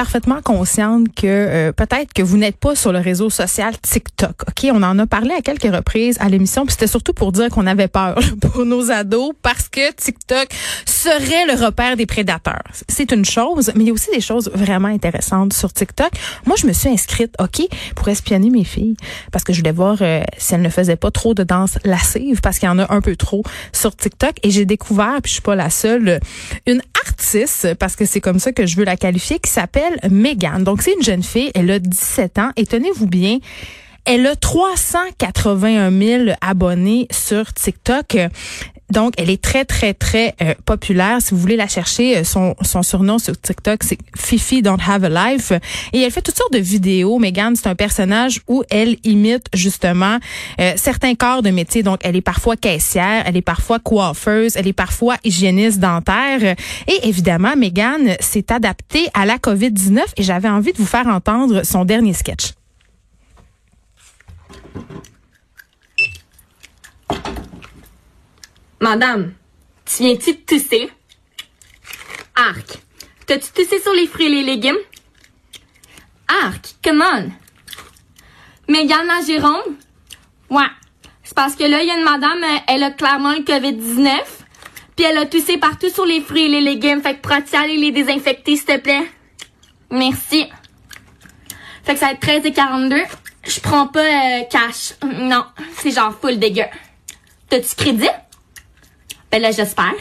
Parfaitement consciente que euh, peut-être que vous n'êtes pas sur le réseau social TikTok. OK, on en a parlé à quelques reprises à l'émission, puis c'était surtout pour dire qu'on avait peur pour nos ados parce que TikTok serait le repère des prédateurs. C'est une chose, mais il y a aussi des choses vraiment intéressantes sur TikTok. Moi, je me suis inscrite, OK, pour espionner mes filles parce que je voulais voir euh, si elles ne faisaient pas trop de danse lascive parce qu'il y en a un peu trop sur TikTok et j'ai découvert, puis je suis pas la seule, une artiste parce que c'est comme ça que je veux la qualifier qui s'appelle Megan. Donc, c'est une jeune fille. Elle a 17 ans. Et tenez-vous bien, elle a 381 000 abonnés sur TikTok. Donc, elle est très, très, très euh, populaire. Si vous voulez la chercher, euh, son, son surnom sur TikTok, c'est Fifi Don't Have a Life. Et elle fait toutes sortes de vidéos. Megan, c'est un personnage où elle imite justement euh, certains corps de métier. Donc, elle est parfois caissière, elle est parfois coiffeuse, elle est parfois hygiéniste dentaire. Et évidemment, Megan s'est adaptée à la COVID-19 et j'avais envie de vous faire entendre son dernier sketch. Madame, tu viens-tu de tousser? Arc, t'as-tu toussé sur les fruits et les légumes? Arc, come on! Mégane la Jérôme? Ouais. C'est parce que là, il y a une madame, euh, elle a clairement le COVID-19, puis elle a toussé partout sur les fruits et les légumes. Fait que pourras-tu aller les désinfecter, s'il te plaît? Merci. Fait que ça va être 13 et 42. Je prends pas euh, cash. Non, c'est genre full dégueu. T'as-tu crédit? Ben là, j'espère.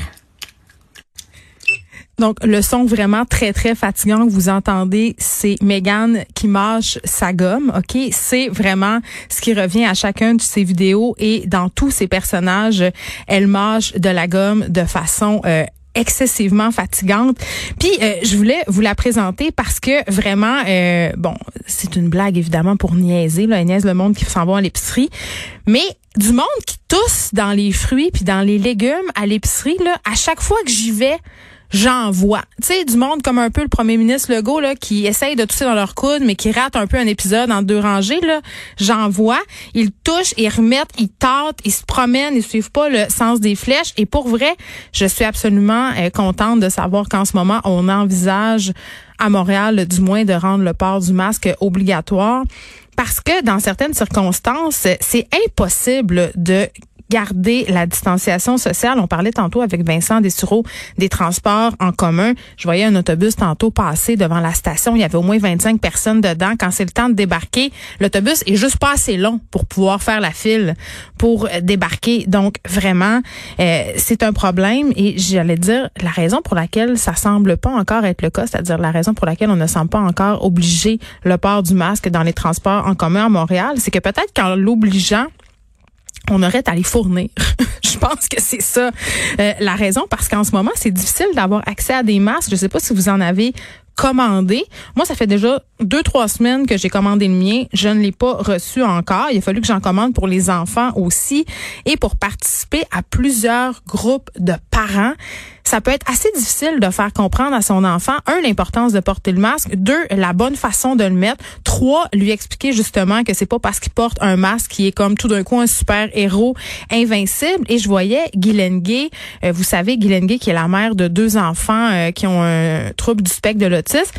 Donc, le son vraiment très, très fatigant que vous entendez, c'est Megan qui mâche sa gomme, OK? C'est vraiment ce qui revient à chacun de ses vidéos et dans tous ses personnages, elle mâche de la gomme de façon euh, excessivement fatigante. Puis euh, je voulais vous la présenter parce que vraiment, euh, bon, c'est une blague évidemment pour niaiser, là, niaise le monde qui s'en va à l'épicerie, mais du monde qui tousse dans les fruits puis dans les légumes à l'épicerie, là, à chaque fois que j'y vais, j'en vois. Tu sais, du monde comme un peu le premier ministre Legault, là, qui essaye de tousser dans leur coude, mais qui rate un peu un épisode en deux rangées, là. J'en vois. Ils touchent, ils remettent, ils tâtent, ils se promènent, ils suivent pas le sens des flèches. Et pour vrai, je suis absolument euh, contente de savoir qu'en ce moment, on envisage à Montréal, du moins, de rendre le port du masque obligatoire parce que dans certaines circonstances, c'est impossible de garder la distanciation sociale. On parlait tantôt avec Vincent Dessureau des transports en commun. Je voyais un autobus tantôt passer devant la station. Il y avait au moins 25 personnes dedans. Quand c'est le temps de débarquer, l'autobus est juste pas assez long pour pouvoir faire la file pour débarquer. Donc vraiment, euh, c'est un problème et j'allais dire la raison pour laquelle ça semble pas encore être le cas, c'est-à-dire la raison pour laquelle on ne semble pas encore obliger le port du masque dans les transports en commun à Montréal, c'est que peut-être qu'en l'obligeant on aurait à les fournir. je pense que c'est ça euh, la raison parce qu'en ce moment, c'est difficile d'avoir accès à des masques. Je sais pas si vous en avez commandé. Moi, ça fait déjà deux, trois semaines que j'ai commandé le mien. Je ne l'ai pas reçu encore. Il a fallu que j'en commande pour les enfants aussi et pour participer à plusieurs groupes de parents ça peut être assez difficile de faire comprendre à son enfant, un, l'importance de porter le masque, deux, la bonne façon de le mettre, trois, lui expliquer justement que c'est pas parce qu'il porte un masque qui est comme tout d'un coup un super héros invincible. Et je voyais Guylaine Gay, euh, vous savez, Guylaine Gay qui est la mère de deux enfants euh, qui ont un trouble du spectre de l'autisme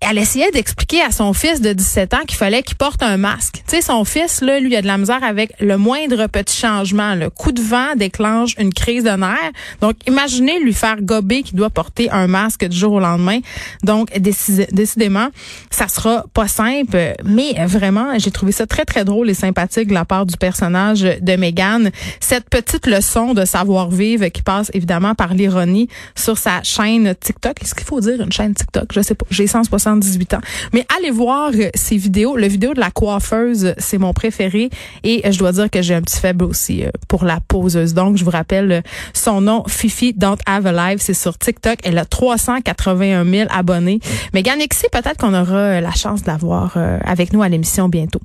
elle essayait d'expliquer à son fils de 17 ans qu'il fallait qu'il porte un masque. Tu sais, son fils, là, lui, a de la misère avec le moindre petit changement. Le coup de vent déclenche une crise de nerfs. Donc, imaginez lui faire gober qu'il doit porter un masque du jour au lendemain. Donc, décidément, ça sera pas simple. Mais vraiment, j'ai trouvé ça très, très drôle et sympathique de la part du personnage de Megan. Cette petite leçon de savoir-vivre qui passe évidemment par l'ironie sur sa chaîne TikTok. Est-ce qu'il faut dire une chaîne TikTok? Je sais pas. J'ai 160 18 ans. Mais allez voir euh, ces vidéos. Le vidéo de la coiffeuse, c'est mon préféré. Et euh, je dois dire que j'ai un petit faible aussi euh, pour la poseuse. Donc, je vous rappelle son nom, Fifi Don't Have a Life. C'est sur TikTok. Elle a 381 000 abonnés. Mais Ganexi, peut-être qu'on aura la chance de la voir avec nous à l'émission bientôt.